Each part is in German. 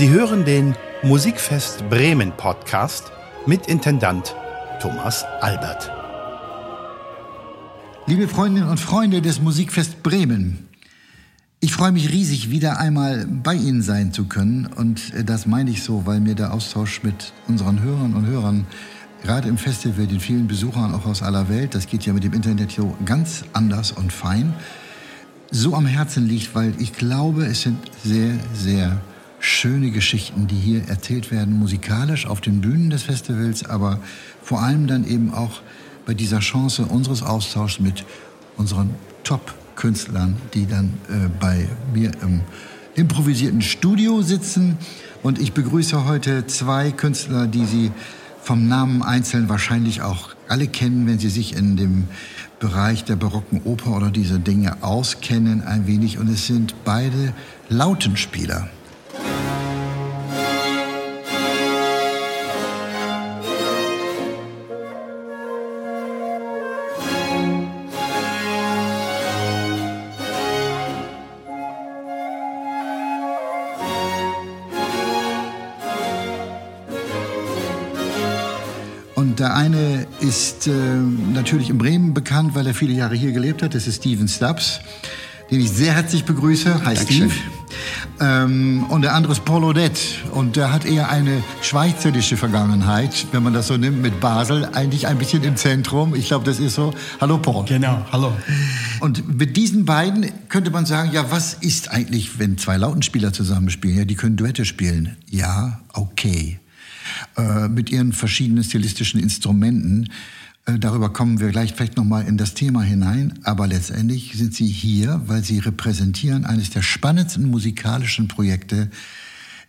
Sie hören den Musikfest Bremen Podcast mit Intendant Thomas Albert. Liebe Freundinnen und Freunde des Musikfest Bremen, ich freue mich riesig, wieder einmal bei Ihnen sein zu können. Und äh, das meine ich so, weil mir der Austausch mit unseren Hörern und Hörern, gerade im Festival, den vielen Besuchern auch aus aller Welt, das geht ja mit dem Internet hier ganz anders und fein, so am Herzen liegt, weil ich glaube, es sind sehr, sehr schöne Geschichten, die hier erzählt werden, musikalisch auf den Bühnen des Festivals, aber vor allem dann eben auch bei dieser Chance unseres Austauschs mit unseren Top-Künstlern, die dann äh, bei mir im improvisierten Studio sitzen. Und ich begrüße heute zwei Künstler, die Sie vom Namen einzeln wahrscheinlich auch alle kennen, wenn Sie sich in dem Bereich der barocken Oper oder diese Dinge auskennen ein wenig. Und es sind beide Lautenspieler. Der eine ist äh, natürlich in Bremen bekannt, weil er viele Jahre hier gelebt hat. Das ist Steven Stubbs, den ich sehr herzlich begrüße. Hi Steve. Ähm, und der andere ist Paul Odette. Und der hat eher eine schweizerische Vergangenheit, wenn man das so nimmt, mit Basel. Eigentlich ein bisschen im Zentrum. Ich glaube, das ist so. Hallo Paul. Genau, hallo. Und mit diesen beiden könnte man sagen, ja, was ist eigentlich, wenn zwei Lautenspieler zusammenspielen? Ja, die können Duette spielen. Ja, okay. Äh, mit ihren verschiedenen stilistischen Instrumenten. Äh, darüber kommen wir gleich vielleicht nochmal in das Thema hinein. Aber letztendlich sind sie hier, weil sie repräsentieren eines der spannendsten musikalischen Projekte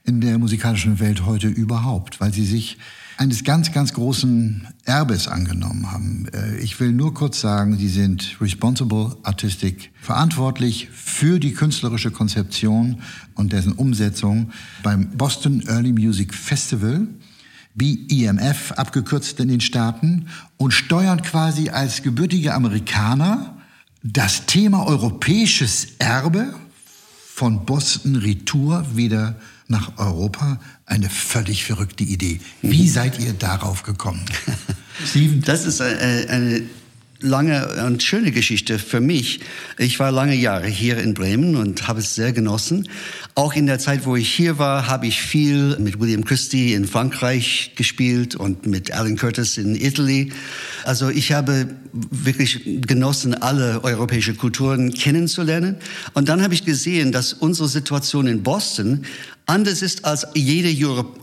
in der musikalischen Welt heute überhaupt, weil sie sich eines ganz, ganz großen Erbes angenommen haben. Äh, ich will nur kurz sagen, sie sind Responsible Artistic verantwortlich für die künstlerische Konzeption und dessen Umsetzung beim Boston Early Music Festival BEMF abgekürzt in den Staaten und steuern quasi als gebürtige Amerikaner das Thema europäisches Erbe von Boston Retour wieder nach Europa. Eine völlig verrückte Idee. Wie mhm. seid ihr darauf gekommen? Steven? Das ist eine, eine lange und schöne Geschichte für mich. Ich war lange Jahre hier in Bremen und habe es sehr genossen. Auch in der Zeit, wo ich hier war, habe ich viel mit William Christie in Frankreich gespielt und mit Alan Curtis in Italy. Also ich habe wirklich genossen, alle europäische Kulturen kennenzulernen. Und dann habe ich gesehen, dass unsere Situation in Boston anders ist als jede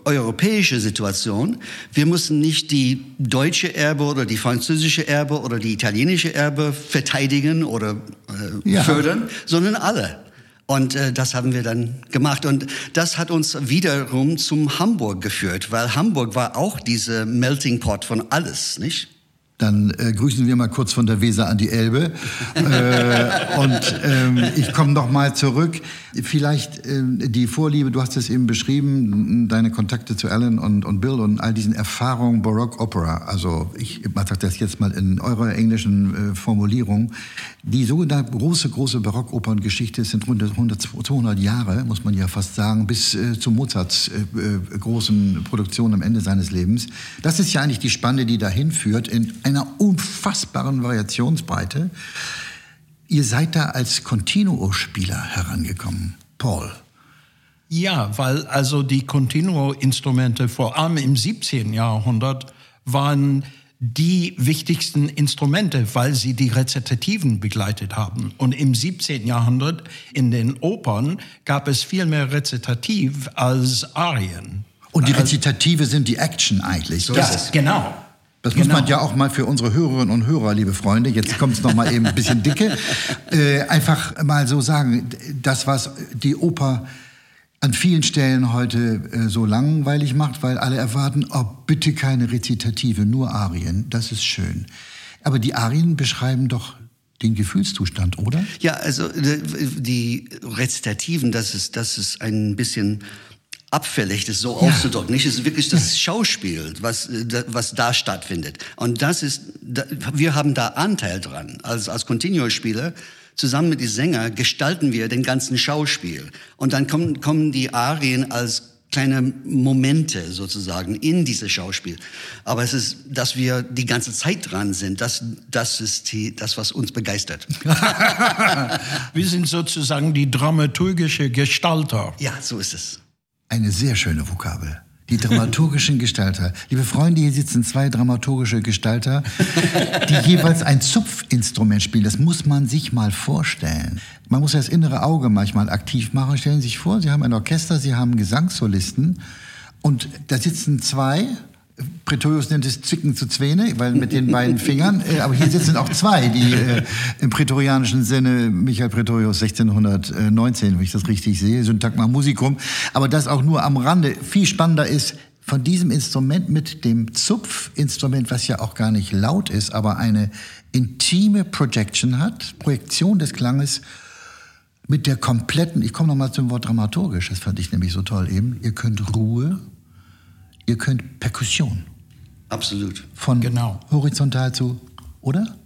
europäische Situation. Wir müssen nicht die deutsche Erbe oder die französische Erbe oder die italienische Erbe verteidigen oder äh, ja. fördern, sondern alle. Und äh, das haben wir dann gemacht. Und das hat uns wiederum zum Hamburg geführt, weil Hamburg war auch diese Melting Pot von alles, nicht? Dann äh, grüßen wir mal kurz von der Weser an die Elbe. äh, und ähm, ich komme noch mal zurück. Vielleicht äh, die Vorliebe, du hast es eben beschrieben, deine Kontakte zu Alan und, und Bill und all diesen Erfahrungen Baroque Opera. Also ich mache das jetzt mal in eurer englischen äh, Formulierung. Die sogenannte große, große Barockoperngeschichte sind rund 100, 200 Jahre, muss man ja fast sagen, bis äh, zu Mozarts äh, äh, großen Produktion am Ende seines Lebens. Das ist ja eigentlich die Spanne, die dahin führt in einer unfassbaren Variationsbreite. Ihr seid da als Continuo-Spieler herangekommen. Paul. Ja, weil also die Continuo-Instrumente vor allem im 17. Jahrhundert waren die wichtigsten Instrumente, weil sie die Rezitativen begleitet haben. Und im 17. Jahrhundert in den Opern gab es viel mehr Rezitativ als Arien. Und die Rezitative sind die Action eigentlich. So ja, genau. Das genau. muss man genau. ja auch mal für unsere Hörerinnen und Hörer, liebe Freunde, jetzt kommt es noch mal eben ein bisschen dicke, äh, einfach mal so sagen, das, was die Oper an vielen Stellen heute äh, so langweilig macht, weil alle erwarten, oh, bitte keine Rezitative, nur Arien, das ist schön. Aber die Arien beschreiben doch den Gefühlszustand, oder? Ja, also äh, die Rezitativen, das ist, das ist ein bisschen abfällig, das so ja. auszudrücken. Nicht, es ist wirklich das ja. Schauspiel, was, was da stattfindet. Und das ist, wir haben da Anteil dran. Als, als Continuo-Spieler, zusammen mit den Sängern, gestalten wir den ganzen Schauspiel. Und dann kommen, kommen die Arien als kleine Momente sozusagen in dieses Schauspiel. Aber es ist, dass wir die ganze Zeit dran sind, das, das ist die, das, was uns begeistert. wir sind sozusagen die dramaturgische Gestalter. Ja, so ist es. Eine sehr schöne Vokabel. Die dramaturgischen Gestalter. Liebe Freunde, hier sitzen zwei dramaturgische Gestalter, die jeweils ein Zupfinstrument spielen. Das muss man sich mal vorstellen. Man muss das innere Auge manchmal aktiv machen. Stellen Sie sich vor, Sie haben ein Orchester, Sie haben Gesangssolisten und da sitzen zwei Pretorius nennt es Zwicken zu Zwene, weil mit den beiden Fingern. Äh, aber hier sitzen auch zwei, die äh, im prätorianischen Sinne, Michael Pretorius 1619, wenn ich das richtig sehe, Syntagma Musicum. Aber das auch nur am Rande. Viel spannender ist, von diesem Instrument mit dem Zupfinstrument, was ja auch gar nicht laut ist, aber eine intime Projection hat, Projektion des Klanges, mit der kompletten, ich komme nochmal zum Wort dramaturgisch, das fand ich nämlich so toll eben, ihr könnt Ruhe, ihr könnt Perkussion. Absolut. Von genau. horizontal zu, oder?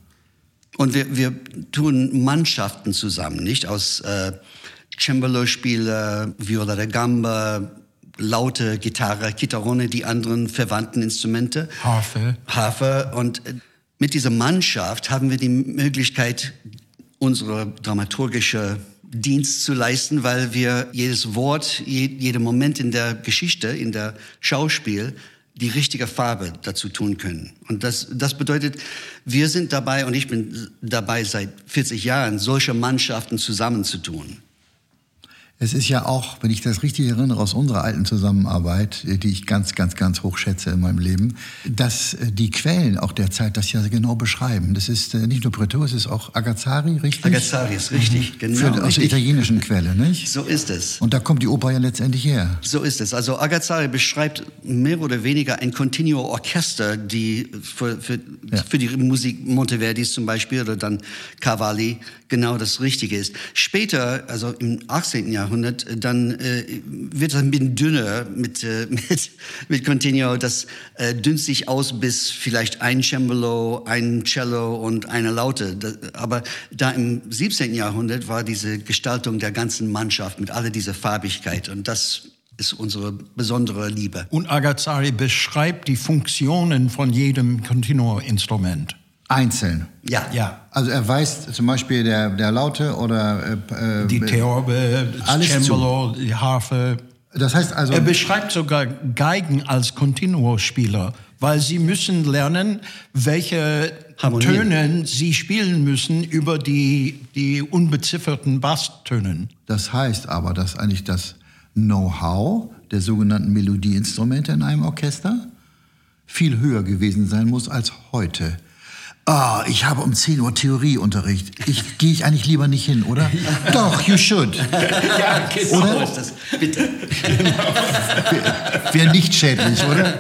Und wir, wir tun Mannschaften zusammen, nicht? Aus äh, Cembalo-Spieler, Viola da Gamba, laute Gitarre, Chitarrone, die anderen verwandten Instrumente. Harfe. Harfe. Und äh, mit dieser Mannschaft haben wir die Möglichkeit, unsere dramaturgische Dienst zu leisten, weil wir jedes Wort, je, jeden Moment in der Geschichte, in der Schauspiel, die richtige Farbe dazu tun können. Und das, das bedeutet, wir sind dabei, und ich bin dabei seit 40 Jahren, solche Mannschaften zusammenzutun. Es ist ja auch, wenn ich das richtig erinnere, aus unserer alten Zusammenarbeit, äh, die ich ganz, ganz, ganz hoch schätze in meinem Leben, dass äh, die Quellen auch der Zeit das ja genau beschreiben. Das ist äh, nicht nur Pretor, es ist auch Agazzari, richtig? Agazzari ist richtig, mhm. genau. Für, aus richtig. der italienischen Quelle, nicht? So ist es. Und da kommt die Oper ja letztendlich her. So ist es. Also Agazzari beschreibt mehr oder weniger ein Continuo Orchester, die für, für, ja. für die Musik Monteverdis zum Beispiel oder dann Cavalli genau das Richtige ist. Später, also im 18. Jahrhundert, äh, dann äh, wird es ein bisschen dünner mit, äh, mit, mit Continuo. Das äh, dünnt sich aus bis vielleicht ein Cembalo, ein Cello und eine Laute. Das, aber da im 17. Jahrhundert war diese Gestaltung der ganzen Mannschaft mit all dieser Farbigkeit und das ist unsere besondere Liebe. Und Agazzari beschreibt die Funktionen von jedem Continuo-Instrument. Einzeln. Ja. ja. Also er weiß zum Beispiel der, der Laute oder äh, die Theorbe, das Cembalo, die Harfe. Das heißt also. Er beschreibt sogar Geigen als Continuo-Spieler, weil sie müssen lernen, welche Harmonie. Töne sie spielen müssen über die, die unbezifferten Basstönen. Das heißt aber, dass eigentlich das Know-how der sogenannten Melodieinstrumente in einem Orchester viel höher gewesen sein muss als heute. Ah, ich habe um 10 Uhr Theorieunterricht. Ich gehe ich eigentlich lieber nicht hin, oder? Doch, you should. ja, genau oder? ist das. Bitte. Wäre wär nicht schädlich, oder?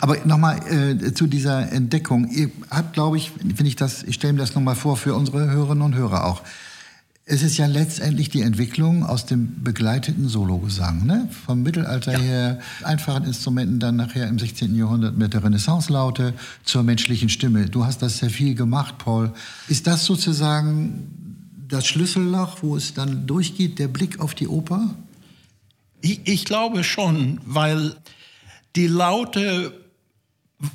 Aber nochmal äh, zu dieser Entdeckung. Ihr habt, glaube ich, finde ich das, ich stelle mir das nochmal vor für unsere Hörerinnen und Hörer auch. Es ist ja letztendlich die Entwicklung aus dem begleiteten Sologesang, ne? vom Mittelalter ja. her, einfachen Instrumenten, dann nachher im 16. Jahrhundert mit der Renaissance-Laute zur menschlichen Stimme. Du hast das sehr viel gemacht, Paul. Ist das sozusagen das Schlüsselloch, wo es dann durchgeht, der Blick auf die Oper? Ich, ich glaube schon, weil die Laute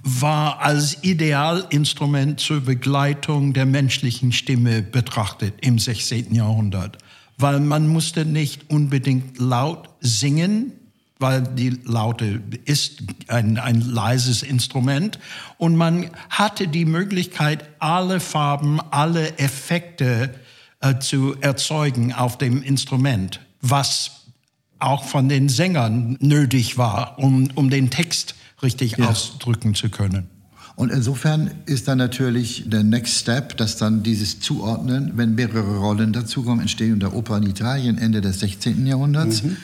war als Idealinstrument zur Begleitung der menschlichen Stimme betrachtet im 16. Jahrhundert, weil man musste nicht unbedingt laut singen, weil die Laute ist ein, ein leises Instrument und man hatte die Möglichkeit, alle Farben, alle Effekte äh, zu erzeugen auf dem Instrument, was auch von den Sängern nötig war, um, um den Text richtig ja. ausdrücken zu können. Und insofern ist dann natürlich der Next Step, dass dann dieses Zuordnen, wenn mehrere Rollen dazukommen, Entstehung der Oper in Italien Ende des 16. Jahrhunderts. Mhm.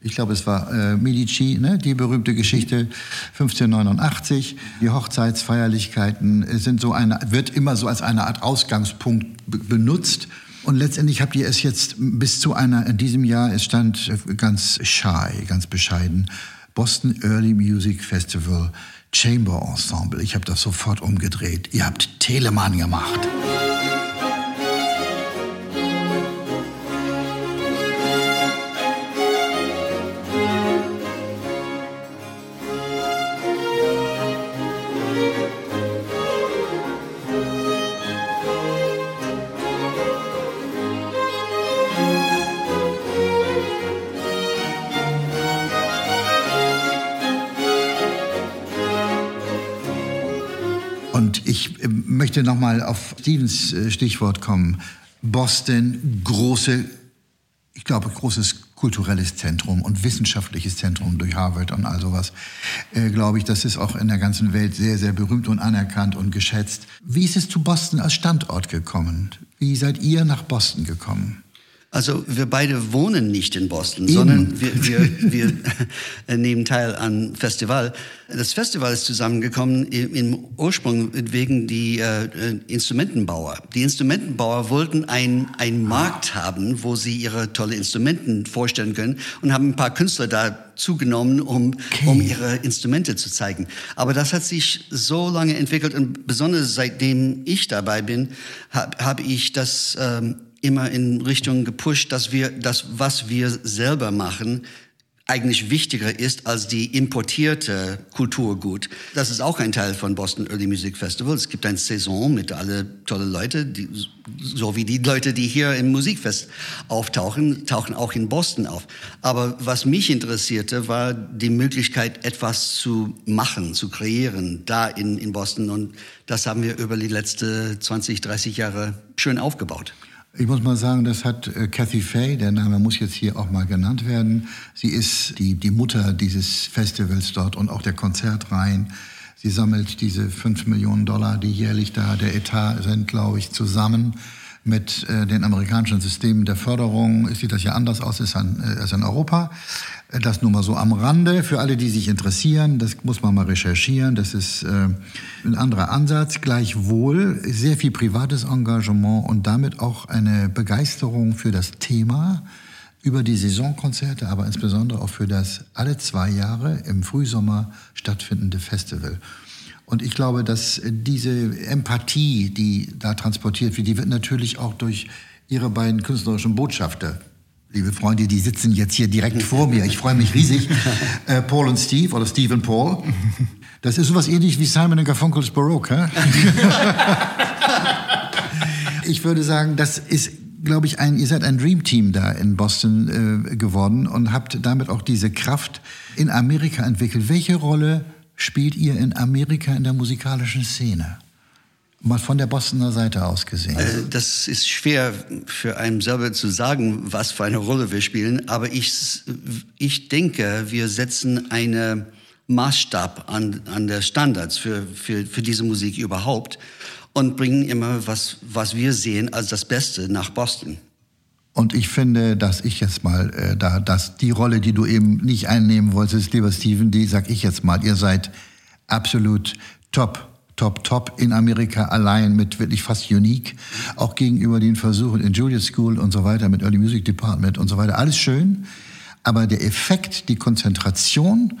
Ich glaube, es war äh, Medici, ne? die berühmte Geschichte 1589. Die Hochzeitsfeierlichkeiten sind so eine, wird immer so als eine Art Ausgangspunkt benutzt. Und letztendlich habt ihr es jetzt bis zu einer, in diesem Jahr, es stand ganz shy, ganz bescheiden, Boston Early Music Festival Chamber Ensemble. Ich habe das sofort umgedreht. Ihr habt Telemann gemacht. Möchte nochmal auf Stevens äh, Stichwort kommen. Boston, große, ich glaube, großes kulturelles Zentrum und wissenschaftliches Zentrum durch Harvard und all sowas, äh, glaube ich, das ist auch in der ganzen Welt sehr, sehr berühmt und anerkannt und geschätzt. Wie ist es zu Boston als Standort gekommen? Wie seid ihr nach Boston gekommen? Also wir beide wohnen nicht in Boston, Eben. sondern wir, wir, wir nehmen teil an Festival. Das Festival ist zusammengekommen im Ursprung wegen die äh, Instrumentenbauer. Die Instrumentenbauer wollten einen Markt haben, wo sie ihre tolle Instrumenten vorstellen können und haben ein paar Künstler da zugenommen, um, okay. um ihre Instrumente zu zeigen. Aber das hat sich so lange entwickelt und besonders seitdem ich dabei bin, habe hab ich das ähm, immer in Richtung gepusht, dass wir das, was wir selber machen, eigentlich wichtiger ist als die importierte Kulturgut. Das ist auch ein Teil von Boston Early Music Festival. Es gibt eine Saison mit alle tolle Leute, die, so wie die Leute, die hier im Musikfest auftauchen, tauchen auch in Boston auf. Aber was mich interessierte, war die Möglichkeit, etwas zu machen, zu kreieren, da in, in Boston. Und das haben wir über die letzten 20, 30 Jahre schön aufgebaut. Ich muss mal sagen, das hat äh, Kathy Fay, der Name muss jetzt hier auch mal genannt werden. Sie ist die, die Mutter dieses Festivals dort und auch der Konzertreihen. Sie sammelt diese fünf Millionen Dollar, die jährlich da der Etat sind, glaube ich, zusammen mit äh, den amerikanischen Systemen der Förderung sieht das ja anders aus als in, äh, als in Europa. Das nur mal so am Rande für alle, die sich interessieren. Das muss man mal recherchieren. Das ist äh, ein anderer Ansatz. Gleichwohl sehr viel privates Engagement und damit auch eine Begeisterung für das Thema über die Saisonkonzerte, aber insbesondere auch für das alle zwei Jahre im Frühsommer stattfindende Festival. Und ich glaube, dass diese Empathie, die da transportiert wird, die wird natürlich auch durch ihre beiden künstlerischen Botschafter Liebe Freunde, die sitzen jetzt hier direkt vor mir. Ich freue mich riesig. Äh, Paul und Steve oder Steve und Paul. Das ist sowas ähnlich wie Simon und Garfunkel's Baroque. ich würde sagen, das ist, glaube ich, ein, ihr seid ein Dream Team da in Boston äh, geworden und habt damit auch diese Kraft in Amerika entwickelt. Welche Rolle spielt ihr in Amerika in der musikalischen Szene? Mal von der Bostoner Seite aus gesehen. Äh, das ist schwer für einen selber zu sagen, was für eine Rolle wir spielen. Aber ich, ich denke, wir setzen einen Maßstab an, an der Standards für, für, für diese Musik überhaupt und bringen immer was, was wir sehen als das Beste nach Boston. Und ich finde, dass ich jetzt mal äh, da, dass die Rolle, die du eben nicht einnehmen wolltest, lieber Steven, die sag ich jetzt mal, ihr seid absolut top, top, top in Amerika allein mit wirklich fast unique, auch gegenüber den Versuchen in Juliet School und so weiter mit Early Music Department und so weiter. Alles schön, aber der Effekt, die Konzentration,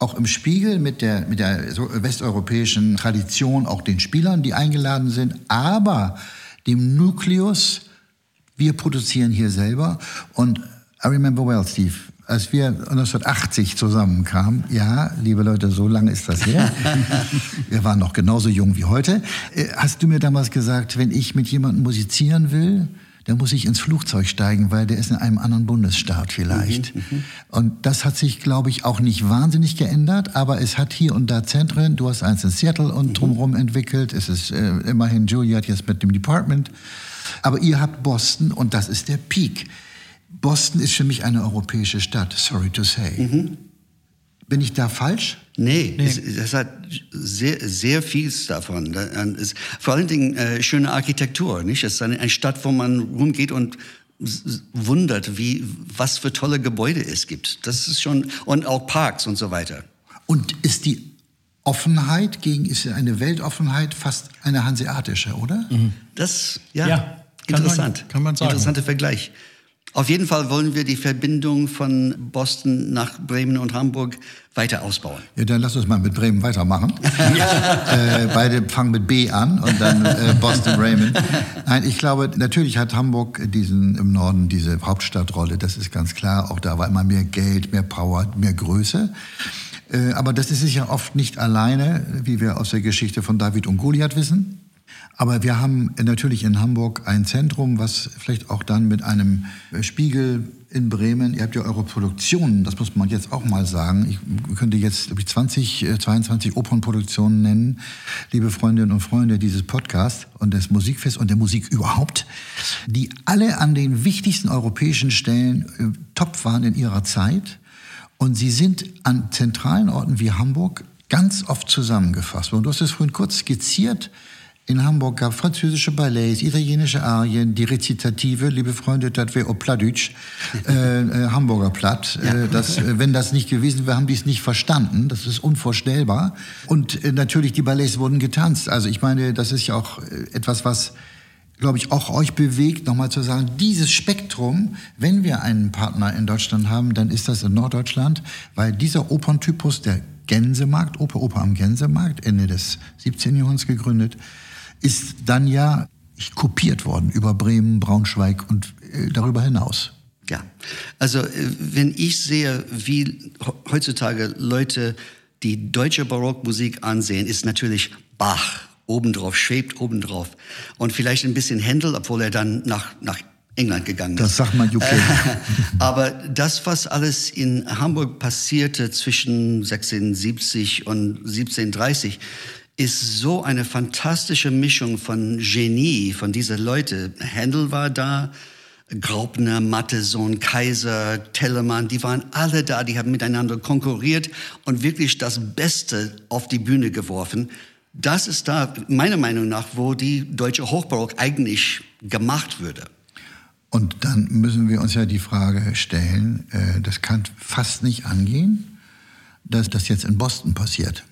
auch im Spiegel mit der, mit der westeuropäischen Tradition, auch den Spielern, die eingeladen sind, aber dem Nukleus, wir produzieren hier selber. Und I remember well, Steve, als wir 1980 zusammenkamen, ja, liebe Leute, so lange ist das her. wir waren noch genauso jung wie heute. Äh, hast du mir damals gesagt, wenn ich mit jemandem musizieren will, dann muss ich ins Flugzeug steigen, weil der ist in einem anderen Bundesstaat vielleicht. Mhm, mhm. und das hat sich, glaube ich, auch nicht wahnsinnig geändert, aber es hat hier und da Zentren. Du hast eins in Seattle und mhm. drumherum entwickelt. Es ist äh, immerhin Juliet jetzt mit dem Department. Aber ihr habt Boston und das ist der Peak. Boston ist für mich eine europäische Stadt, sorry to say. Mhm. Bin ich da falsch? Nee, nee. Es, das hat sehr, sehr vieles davon. Es, vor allen Dingen äh, schöne Architektur, nicht? Es ist eine, eine Stadt, wo man rumgeht und wundert, wie, was für tolle Gebäude es gibt. Das ist schon, und auch Parks und so weiter. Und ist die Offenheit gegen, ist eine Weltoffenheit fast eine hanseatische, oder? Mhm. Das, ja, ja interessant. Kann man, kann man sagen. Interessanter Vergleich. Auf jeden Fall wollen wir die Verbindung von Boston nach Bremen und Hamburg weiter ausbauen. Ja, dann lass uns mal mit Bremen weitermachen. äh, beide fangen mit B an und dann äh, Boston, Bremen. Nein, ich glaube, natürlich hat Hamburg diesen im Norden diese Hauptstadtrolle. Das ist ganz klar. Auch da war immer mehr Geld, mehr Power, mehr Größe. Äh, aber das ist sicher oft nicht alleine, wie wir aus der Geschichte von David und Goliath wissen. Aber wir haben natürlich in Hamburg ein Zentrum, was vielleicht auch dann mit einem Spiegel in Bremen, ihr habt ja eure Produktionen, das muss man jetzt auch mal sagen. Ich könnte jetzt ich, 20, 22 Opernproduktionen nennen, liebe Freundinnen und Freunde dieses Podcasts und des Musikfests und der Musik überhaupt, die alle an den wichtigsten europäischen Stellen äh, top waren in ihrer Zeit. Und sie sind an zentralen Orten wie Hamburg ganz oft zusammengefasst. Und du hast es vorhin kurz skizziert, in Hamburg gab französische Ballets, italienische Arien, die Rezitative, liebe Freunde, das wäre Pladütsch, äh, äh, Hamburger Platt. Ja. Äh, das, äh, wenn das nicht gewesen wäre, haben die es nicht verstanden. Das ist unvorstellbar. Und äh, natürlich, die Ballets wurden getanzt. Also ich meine, das ist ja auch äh, etwas, was glaube ich, auch euch bewegt, nochmal zu sagen, dieses Spektrum, wenn wir einen Partner in Deutschland haben, dann ist das in Norddeutschland, weil dieser Operntypus, der Gänsemarkt, Oper, Oper am Gänsemarkt, Ende des 17. Jahrhunderts gegründet, ist dann ja kopiert worden über Bremen, Braunschweig und äh, darüber hinaus. Ja, also äh, wenn ich sehe, wie heutzutage Leute die deutsche Barockmusik ansehen, ist natürlich Bach obendrauf, schwebt obendrauf. Und vielleicht ein bisschen Händel, obwohl er dann nach, nach England gegangen ist. Das sagt man UK. Aber das, was alles in Hamburg passierte zwischen 1670 und 1730, ist so eine fantastische Mischung von Genie, von diesen Leute. Händel war da, Graupner, Matteson, Kaiser, Telemann, die waren alle da, die haben miteinander konkurriert und wirklich das Beste auf die Bühne geworfen. Das ist da, meiner Meinung nach, wo die deutsche Hochbarock eigentlich gemacht würde. Und dann müssen wir uns ja die Frage stellen, äh, das kann fast nicht angehen, dass das jetzt in Boston passiert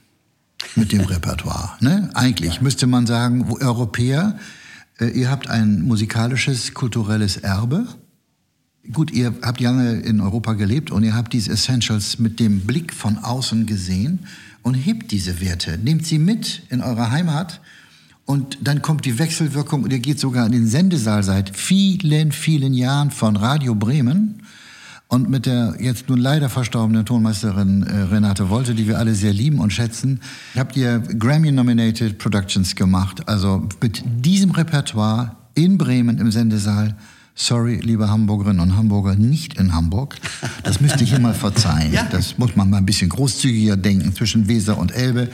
mit dem Repertoire. Ne? Eigentlich müsste man sagen, Europäer, äh, ihr habt ein musikalisches, kulturelles Erbe. Gut, ihr habt lange in Europa gelebt und ihr habt diese Essentials mit dem Blick von außen gesehen und hebt diese Werte, nehmt sie mit in eure Heimat und dann kommt die Wechselwirkung und ihr geht sogar in den Sendesaal seit vielen, vielen Jahren von Radio Bremen und mit der jetzt nun leider verstorbenen Tonmeisterin äh, Renate Wolte, die wir alle sehr lieben und schätzen, habt ihr Grammy-nominated Productions gemacht. Also mit diesem Repertoire in Bremen im Sendesaal. Sorry, liebe Hamburgerinnen und Hamburger, nicht in Hamburg. Das müsste ich immer verzeihen. Ja. Das muss man mal ein bisschen großzügiger denken zwischen Weser und Elbe.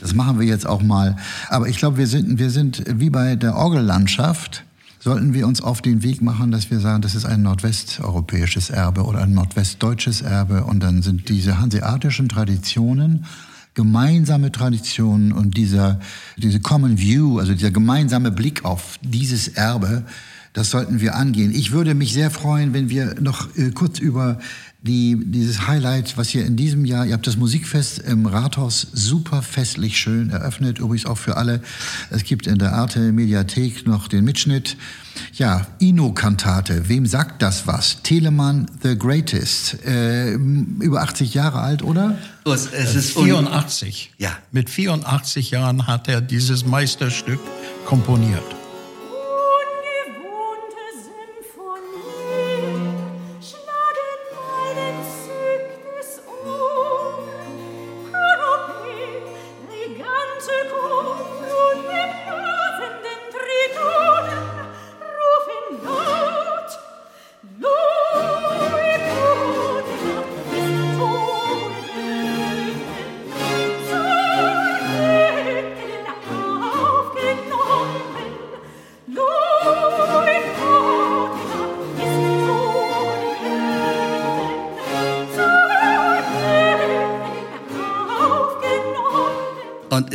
Das machen wir jetzt auch mal. Aber ich glaube, wir sind, wir sind wie bei der Orgellandschaft sollten wir uns auf den Weg machen, dass wir sagen, das ist ein nordwesteuropäisches Erbe oder ein nordwestdeutsches Erbe. Und dann sind diese hanseatischen Traditionen gemeinsame Traditionen und dieser, diese Common View, also dieser gemeinsame Blick auf dieses Erbe, das sollten wir angehen. Ich würde mich sehr freuen, wenn wir noch äh, kurz über die, dieses Highlight, was hier in diesem Jahr, ihr habt das Musikfest im Rathaus super festlich schön eröffnet, übrigens auch für alle. Es gibt in der Arte Mediathek noch den Mitschnitt. Ja, Ino-Kantate, wem sagt das was? Telemann the Greatest, äh, über 80 Jahre alt, oder? Es, es ist 84. Ja. Mit 84 Jahren hat er dieses Meisterstück komponiert.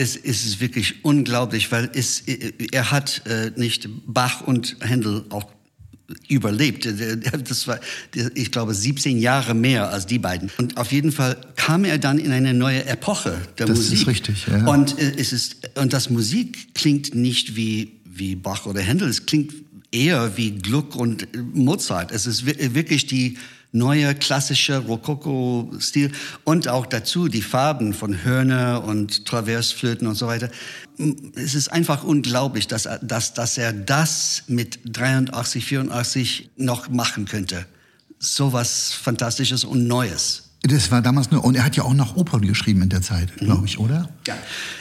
Es ist wirklich unglaublich, weil es, er hat äh, nicht Bach und Händel auch überlebt. Das war, ich glaube, 17 Jahre mehr als die beiden. Und auf jeden Fall kam er dann in eine neue Epoche der das Musik. Das ist richtig. Ja. Und äh, es ist und das Musik klingt nicht wie wie Bach oder Händel. Es klingt eher wie Gluck und Mozart. Es ist wirklich die neue klassische Rokoko-Stil und auch dazu die Farben von Hörner und Traversflöten und so weiter. Es ist einfach unglaublich, dass, dass, dass er das mit 83, 84 noch machen könnte. So was Fantastisches und Neues. Das war damals nur, und er hat ja auch noch Opern geschrieben in der Zeit, Mhm. glaube ich, oder? Ja.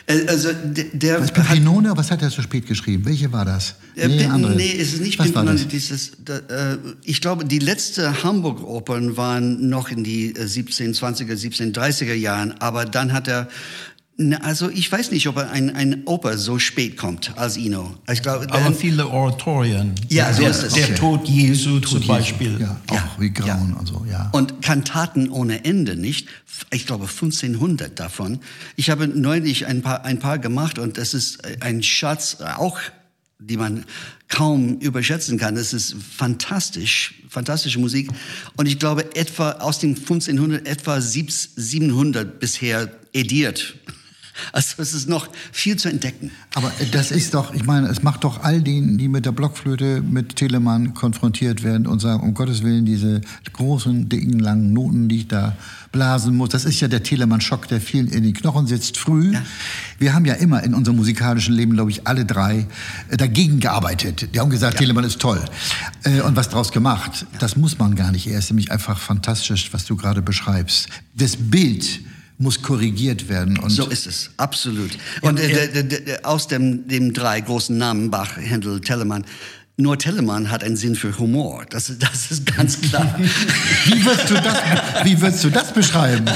Äh, Also der, Was, hat, Pimpinone, was hat er so spät geschrieben? Welche war das? äh, Pin- andere. nee, es ist nicht Was das? dieses, da, äh, ich glaube, die letzte Hamburg-Opern waren noch in die äh, 1720er, 1730er Jahren, aber dann hat er na, also ich weiß nicht, ob ein, ein Oper so spät kommt als Ino. Ich glaube, Aber viele Oratorien. Ja, so der, ist es. Der Okay. Tod Jesu zum Beispiel. Ja, auch Ja, wie Grauen ja. und so, ja. Und Kantaten ohne Ende, nicht? Ich glaube 1500 davon. Ich habe neulich ein paar, ein paar gemacht und das ist ein Schatz auch, die man kaum überschätzen kann. Das ist fantastisch, fantastische Musik. Und ich glaube etwa aus dem 1500 etwa 700 bisher ediert. Also es ist noch viel zu entdecken. Aber das ist doch, ich meine, es macht doch all denen, die mit der Blockflöte, mit Telemann konfrontiert werden und sagen, um Gottes Willen, diese großen, dicken, langen Noten, die ich da blasen muss, das ist ja der Telemann-Schock, der vielen in den Knochen sitzt, früh. Wir haben ja immer in unserem musikalischen Leben, glaube ich, alle drei äh, dagegen gearbeitet. Die haben gesagt, Telemann ist toll. Äh, Und was draus gemacht. Das muss man gar nicht. Er ist nämlich einfach fantastisch, was du gerade beschreibst. Das Bild muss korrigiert werden. Und So ist es, absolut. Und äh, der, der, aus dem, dem drei großen Namen, Bach, Händel, Telemann, nur Telemann hat einen Sinn für Humor. Das, das ist ganz klar. Wie würdest du das, wie würdest du das beschreiben?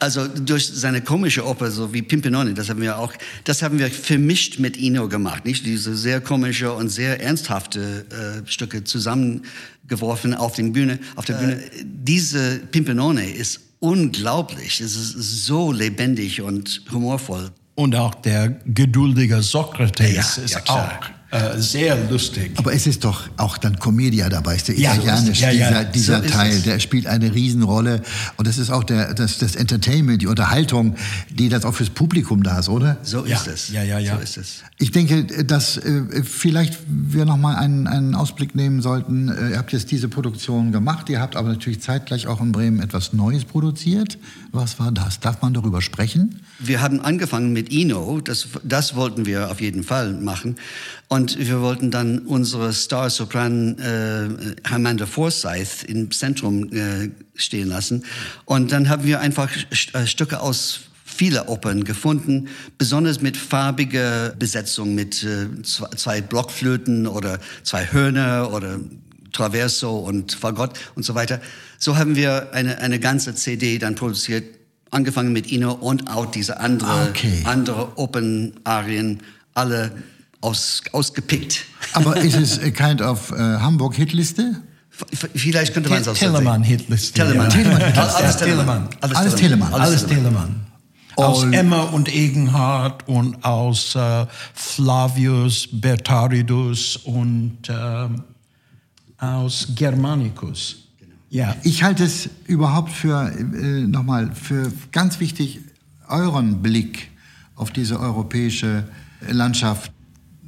Also durch seine komische Oper, so wie Pimpinone, das haben wir auch, das haben wir vermischt mit Ino gemacht, nicht? Diese sehr komische und sehr ernsthafte äh, Stücke zusammengeworfen auf den Bühne, auf der Bühne. Diese Pimpinone ist unglaublich. Es ist so lebendig und humorvoll. Und auch der geduldige Sokrates Ja, ist ja, auch äh, sehr lustig. Aber es ist doch auch dann Comedia dabei, ist der Ja, so ist italienisch. Ja, ja. dieser, dieser So Teil, der spielt eine Riesenrolle. Und das ist auch der, das, das Entertainment, die Unterhaltung, die das auch fürs Publikum da ist, oder? So Ja, ist es. ja, ja, ja. So ist es. Ich denke, dass äh, vielleicht wir noch mal einen, einen Ausblick nehmen sollten. Äh, ihr habt jetzt diese Produktion gemacht, ihr habt aber natürlich zeitgleich auch in Bremen etwas Neues produziert. Was war das? Darf man darüber sprechen? Wir haben angefangen mit Ino, das, das wollten wir auf jeden Fall machen. Und wir wollten dann unsere Star-Sopran äh, Amanda Forsyth im Zentrum äh, stehen lassen. Und dann haben wir einfach äh, Stücke aus viele Opern gefunden, besonders mit farbiger Besetzung, mit äh, zwei, zwei Blockflöten oder zwei Hörner oder Traverso und Fagott und so weiter. So haben wir eine, eine ganze CD dann produziert, angefangen mit Ino und auch diese andere, Okay. andere Open-Arien, alle aus, ausgepickt. Aber ist es a kind of äh, Hamburg-Hitliste? Vielleicht könnte man es auch so Telemann sehen. Hitliste. Telemann. Ja. Telemann. Alles, Telemann. Alles Telemann. Alles Telemann. Aus Emma und Egenhard und aus äh, Flavius Bertaridus und ähm, aus Germanicus. Ja. Ich halte es überhaupt für, äh, nochmal, für ganz wichtig, euren Blick auf diese europäische Landschaft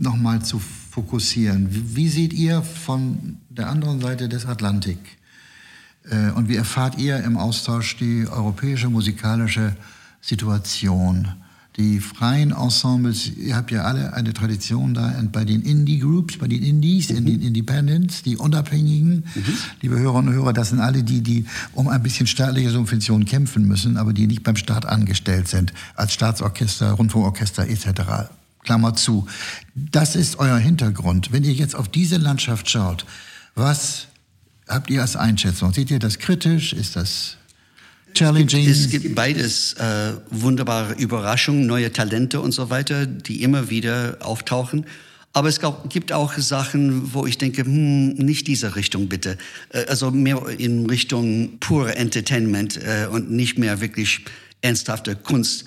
nochmal zu fokussieren. Wie, wie seht ihr von der anderen Seite des Atlantik äh, und wie erfahrt ihr im Austausch die europäische musikalische Situation? Die freien Ensembles, ihr habt ja alle eine Tradition da und bei den Indie-Groups, bei den Indies, in den Independents, die Unabhängigen. Liebe Hörerinnen und Hörer, das sind alle die, die um ein bisschen staatliche Subventionen kämpfen müssen, aber die nicht beim Staat angestellt sind, als Staatsorchester, Rundfunkorchester etc. Klammer zu. Das ist euer Hintergrund. Wenn ihr jetzt auf diese Landschaft schaut, was habt ihr als Einschätzung? Seht ihr das kritisch? Ist das challenging? Es gibt beides äh, wunderbare Überraschungen, neue Talente und so weiter, die immer wieder auftauchen. Aber es gibt auch Sachen, wo ich denke, hm, nicht diese Richtung bitte. Äh, also mehr in Richtung pure Entertainment äh, und nicht mehr wirklich ernsthafte Kunst.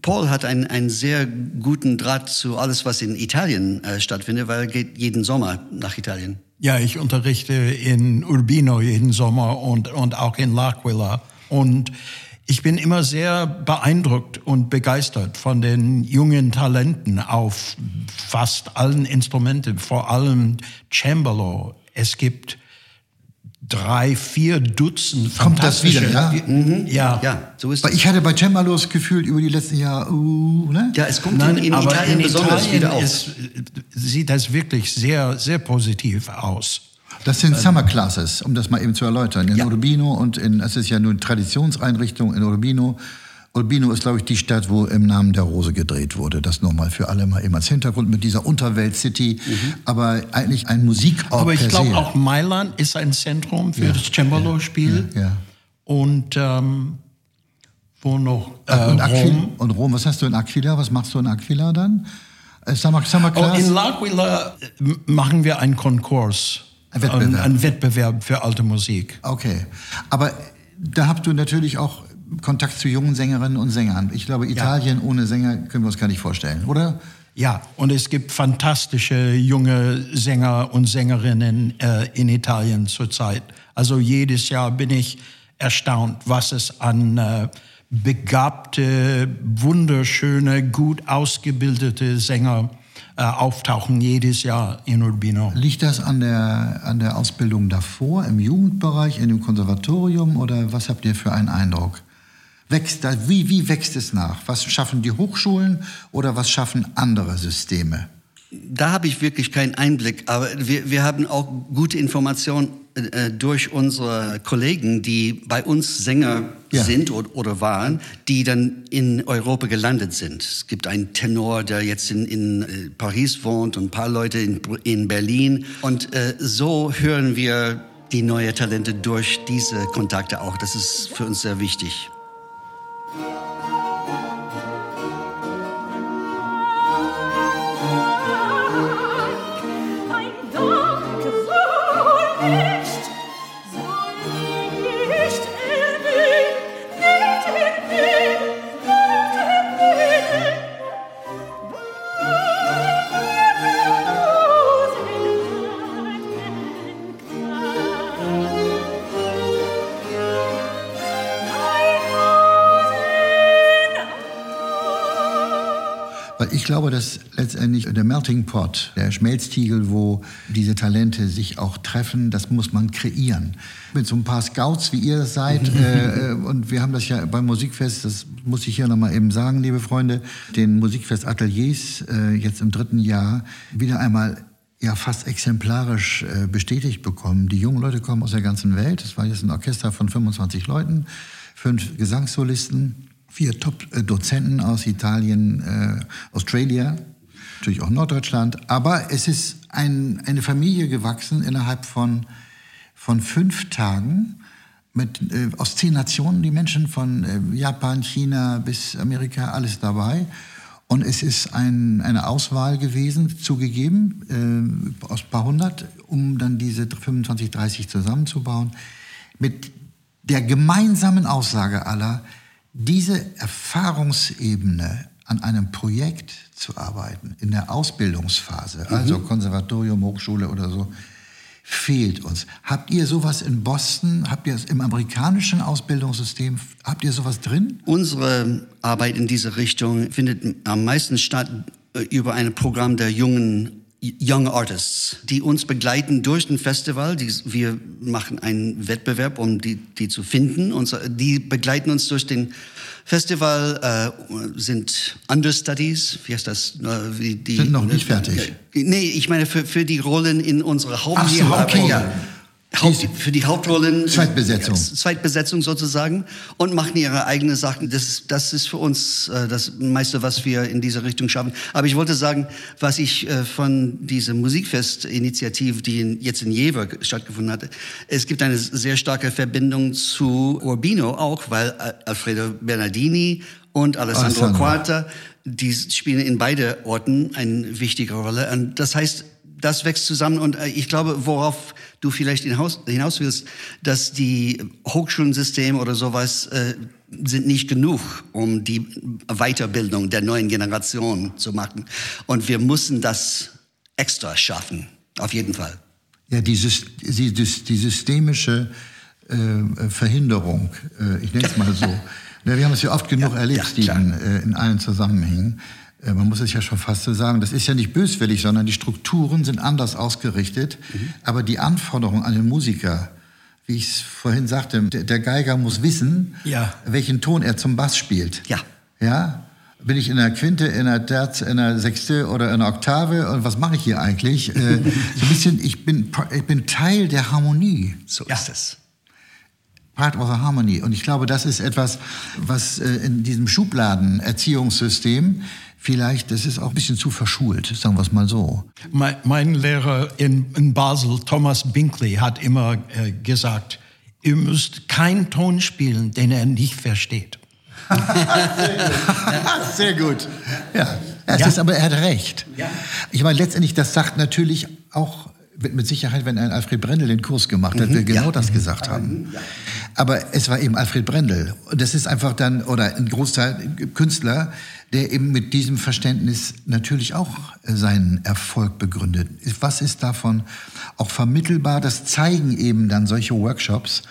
Paul hat einen, einen sehr guten Draht zu alles, was in Italien äh, stattfindet, weil er geht jeden Sommer nach Italien. Ja, ich unterrichte in Urbino jeden Sommer und, und auch in L'Aquila. Und ich bin immer sehr beeindruckt und begeistert von den jungen Talenten auf fast allen Instrumenten, vor allem Cembalo. Es gibt drei, vier Dutzend Kommt das wieder, ja? ja? Ja, so ist Weil es. ich hatte bei Cembalos gefühlt über die letzten Jahre, uh, ne? Ja, es kommt Nein, in, in aber Italien in besonders Italien wieder auf. ist, sieht das wirklich sehr, sehr positiv aus. Das sind Summer Classes, um das mal eben zu erläutern. In Ja. Urbino und in, es ist ja nur eine Traditionseinrichtung in Urbino. Urbino ist, glaube ich, die Stadt, wo im Namen der Rose gedreht wurde. Das nochmal für alle mal eben als Hintergrund mit dieser Unterwelt-City. Aber eigentlich ein Musikort Aber ich glaube auch Mailand ist ein Zentrum für das Cembalo-Spiel. Ja, ja. Und ähm, wo noch? Äh, und, Rom. und Rom, was hast du in Aquila? Was machst du in Aquila dann? Äh, Summer, Summer Oh, in L'Aquila äh, machen wir einen Konkurs. Ein Wettbewerb. Ein, ein Wettbewerb für alte Musik. Okay. Aber da habt du natürlich auch Kontakt zu jungen Sängerinnen und Sängern. Ich glaube, Italien ohne Sänger können wir uns gar nicht vorstellen, oder? Ja, und es gibt fantastische junge Sänger und Sängerinnen äh, in Italien zurzeit. Also jedes Jahr bin ich erstaunt, was es an äh, begabte, wunderschöne, gut ausgebildete Sänger äh, auftauchen jedes Jahr in Urbino. Liegt das an der, an der Ausbildung davor, im Jugendbereich, in dem Konservatorium oder was habt ihr für einen Eindruck? Wächst wie, wie wächst es nach? Was schaffen die Hochschulen oder was schaffen andere Systeme? Da habe ich wirklich keinen Einblick, aber wir, wir haben auch gute Informationen äh, durch unsere Kollegen, die bei uns Sänger Ja. sind oder, oder waren, die dann in Europa gelandet sind. Es gibt einen Tenor, der jetzt in, in äh, Paris wohnt und ein paar Leute in, in Berlin. Und äh, so hören wir die neuen Talente durch diese Kontakte auch. Das ist für uns sehr wichtig. Weil ich glaube, dass letztendlich der Melting Pot, der Schmelztiegel, wo diese Talente sich auch treffen, das muss man kreieren. Mit so ein paar Scouts, wie ihr das seid, äh, und wir haben das ja beim Musikfest, das muss ich hier nochmal eben sagen, liebe Freunde, den Musikfest Ateliers äh, jetzt im dritten Jahr wieder einmal ja fast exemplarisch äh, bestätigt bekommen. Die jungen Leute kommen aus der ganzen Welt. Es war jetzt ein Orchester von 25 Leuten, fünf Gesangssolisten, vier Top-Dozenten aus Italien, äh, Australia, natürlich auch Norddeutschland. Aber es ist ein, eine Familie gewachsen innerhalb von, von fünf Tagen mit, äh, aus zehn Nationen, die Menschen von äh, Japan, China bis Amerika, alles dabei. Und es ist ein, eine Auswahl gewesen, zugegeben, äh, aus ein paar hundert, um dann diese 25, 30 zusammenzubauen, mit der gemeinsamen Aussage aller, diese Erfahrungsebene an einem Projekt zu arbeiten, in der Ausbildungsphase, also Konservatorium, Hochschule oder so, fehlt uns. Habt ihr sowas in Boston? Habt ihr es im amerikanischen Ausbildungssystem? Habt ihr sowas drin? Unsere Arbeit in diese Richtung findet am meisten statt äh, über ein Programm der jungen Young Artists, die uns begleiten durch ein Festival. Die, wir machen einen Wettbewerb, um die, die zu finden. Und die begleiten uns durch den Festival, äh, sind Understudies, wie heißt das? Wie die, Sind noch nicht fertig. Äh, Nee, ich meine für, für die Rollen in unserer Haupt... Ach so, okay. Ja. Haupt, für die Hauptrollen. Zweitbesetzung. Zweitbesetzung sozusagen und machen ihre eigenen Sachen. Das, das ist für uns äh, das meiste, was wir in diese Richtung schaffen. Aber ich wollte sagen, was ich äh, von dieser Musikfest-Initiative, die in, jetzt in Jever stattgefunden hatte, es gibt eine sehr starke Verbindung zu Urbino auch, weil Alfredo Bernardini und Alessandro Alessandro. Quarta, die spielen in beide Orten eine wichtige Rolle. Und das heißt, das wächst zusammen und äh, ich glaube, worauf du vielleicht hinaus, willst, dass die Hochschulensysteme oder sowas äh, sind nicht genug, um die Weiterbildung der neuen Generation zu machen. Und wir müssen das extra schaffen, auf jeden Fall. Ja, die, Sys- die, die, systemische äh, Verhinderung, äh, ich nenne es mal so. Wir haben es ja oft genug Ja, erlebt, ja, Steven, äh, in allen Zusammenhängen. Äh, man muss es ja schon fast so sagen, das ist ja nicht böswillig, sondern die Strukturen sind anders ausgerichtet. Aber die Anforderungen an den Musiker, wie ich es vorhin sagte, der, Geiger muss wissen, Ja. welchen Ton er zum Bass spielt. Ja. Ja? bin ich in der Quinte, in der Terz, in der Sechste oder in der Oktave und was mache ich hier eigentlich? Äh, so ein bisschen, ich bin, ich bin Teil der Harmonie. So ist es. Part of the Harmony. Und ich glaube, das ist etwas, was äh, in diesem Schubladen-Erziehungssystem vielleicht, das ist auch ein bisschen zu verschult, sagen wir es mal so. Mein, mein Lehrer in, in Basel, Thomas Binkley, hat immer äh, gesagt, ihr müsst keinen Ton spielen, den er nicht versteht. Sehr gut. Ja, es Ja. ist aber er hat recht. Ja. Ich meine, letztendlich, das sagt natürlich auch mit mit Sicherheit, wenn ein Alfred Brendel den Kurs gemacht hat, wir genau das gesagt haben. Aber es war eben Alfred Brendel. Und das ist einfach dann, oder ein Großteil Künstler, der eben mit diesem Verständnis natürlich auch seinen Erfolg begründet. Was ist davon auch vermittelbar? Das zeigen eben dann solche Workshops.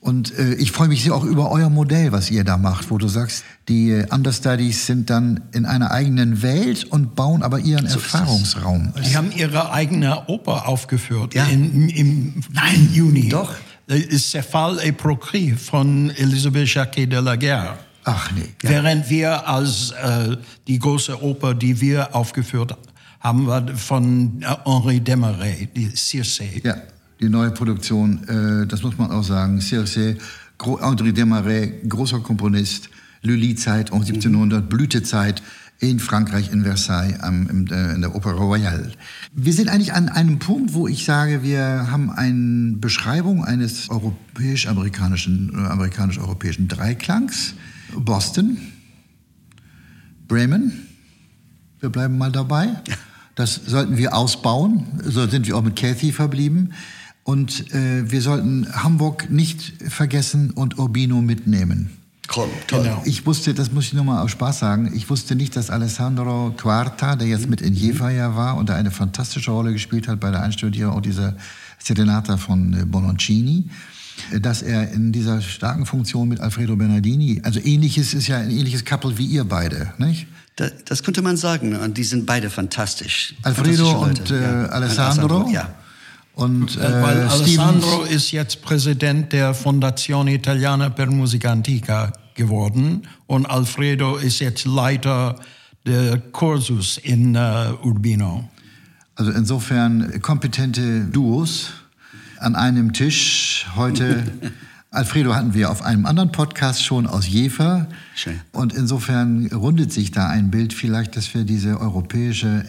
Und äh, ich freue mich sehr auch über euer Modell, was ihr da macht, wo du sagst, die äh, Understudies sind dann in einer eigenen Welt und bauen aber ihren Erfahrungsraum. Die haben ihre eigene Oper aufgeführt Ja. in, im, Nein, Juni. Doch. Das ist Cephal et Procris von Elisabeth Jacquet de la Guerre. Ach nee. Während wir als äh, die große Oper, die wir aufgeführt haben, war von äh, Henri Desmarais, die Circe. Ja, die neue Produktion, äh, das muss man auch sagen. Circe, Gro André Desmarais, großer Komponist, Lully-Zeit um 1700, Blütezeit in Frankreich, in Versailles, am, im, äh, in der Opera Royale. Wir sind eigentlich an einem Punkt, wo ich sage, wir haben eine Beschreibung eines europäisch-amerikanischen, äh, amerikanisch-europäischen Dreiklangs. Boston, Bremen, wir bleiben mal dabei. Das sollten wir ausbauen. So sind wir auch mit Kathy verblieben. Und äh, wir sollten Hamburg nicht vergessen und Urbino mitnehmen. Toll, toll. Genau. Ich wusste, das muss ich nur mal aus Spaß sagen, ich wusste nicht, dass Alessandro Quarta, der jetzt mit in Jever ja war und da eine fantastische Rolle gespielt hat bei der Einstudierung auch dieser Serenata von äh, Bononcini, äh, dass er in dieser starken Funktion mit Alfredo Bernardini, also ähnliches ist ja ein ähnliches Couple wie ihr beide, nicht? Da, das könnte man sagen. Und die sind beide fantastisch. Alfredo und äh, ja. Alessandro. Ja. Und äh, Weil Alessandro Stevens. ist jetzt Präsident der Fondazione Italiana per Musica Antica geworden und Alfredo ist jetzt Leiter der Cursus in äh, Urbino. Also insofern kompetente Duos an einem Tisch. Heute, Alfredo hatten wir auf einem anderen Podcast schon aus Jever. Schön. Und insofern rundet sich da ein Bild vielleicht, dass wir diese europäische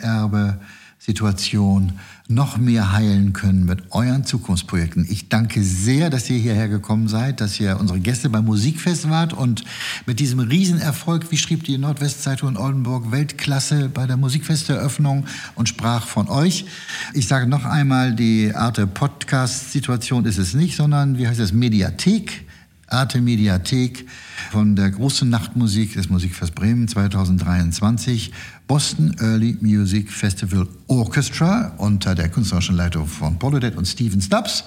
Erbe-Situation noch mehr heilen können mit euren Zukunftsprojekten. Ich danke sehr, dass ihr hierher gekommen seid, dass ihr unsere Gäste beim Musikfest wart und mit diesem Riesenerfolg, wie schrieb die Nordwestzeitung in Oldenburg, Weltklasse bei der Musikfesteröffnung und sprach von euch. Ich sage noch einmal, die Arte Podcast-Situation ist es nicht, sondern wie heißt es, Mediathek. Arte Mediathek von der großen Nachtmusik des Musikfest Bremen 2023, Boston Early Music Festival Orchestra unter der künstlerischen Leitung von Paul Odette und Stephen Stubbs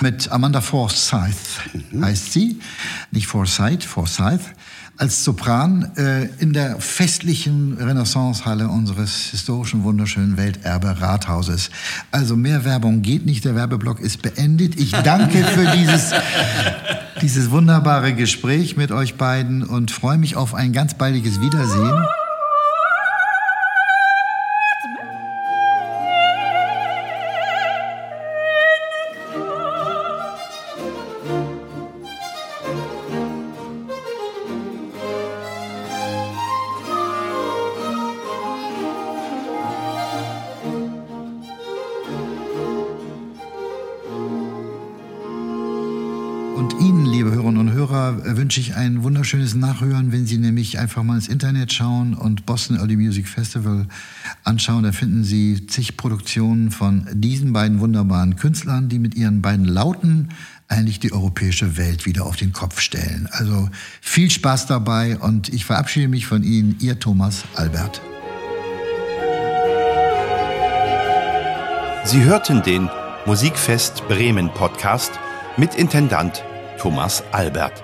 mit Amanda Forsyth heißt sie, nicht Forsyth, Forsyth als Sopran äh, in der festlichen Renaissancehalle unseres historischen, wunderschönen Welterbe Rathauses. Also mehr Werbung geht nicht, der Werbeblock ist beendet. Ich danke für dieses, dieses wunderbare Gespräch mit euch beiden und freue mich auf ein ganz baldiges Wiedersehen. Wünsche ich ein wunderschönes Nachhören, wenn Sie nämlich einfach mal ins Internet schauen und Boston Early Music Festival anschauen. Da finden Sie zig Produktionen von diesen beiden wunderbaren Künstlern, die mit ihren beiden Lauten eigentlich die europäische Welt wieder auf den Kopf stellen. Also viel Spaß dabei und ich verabschiede mich von Ihnen, Ihr Thomas Albert. Sie hörten den Musikfest Bremen Podcast mit Intendant Thomas Albert.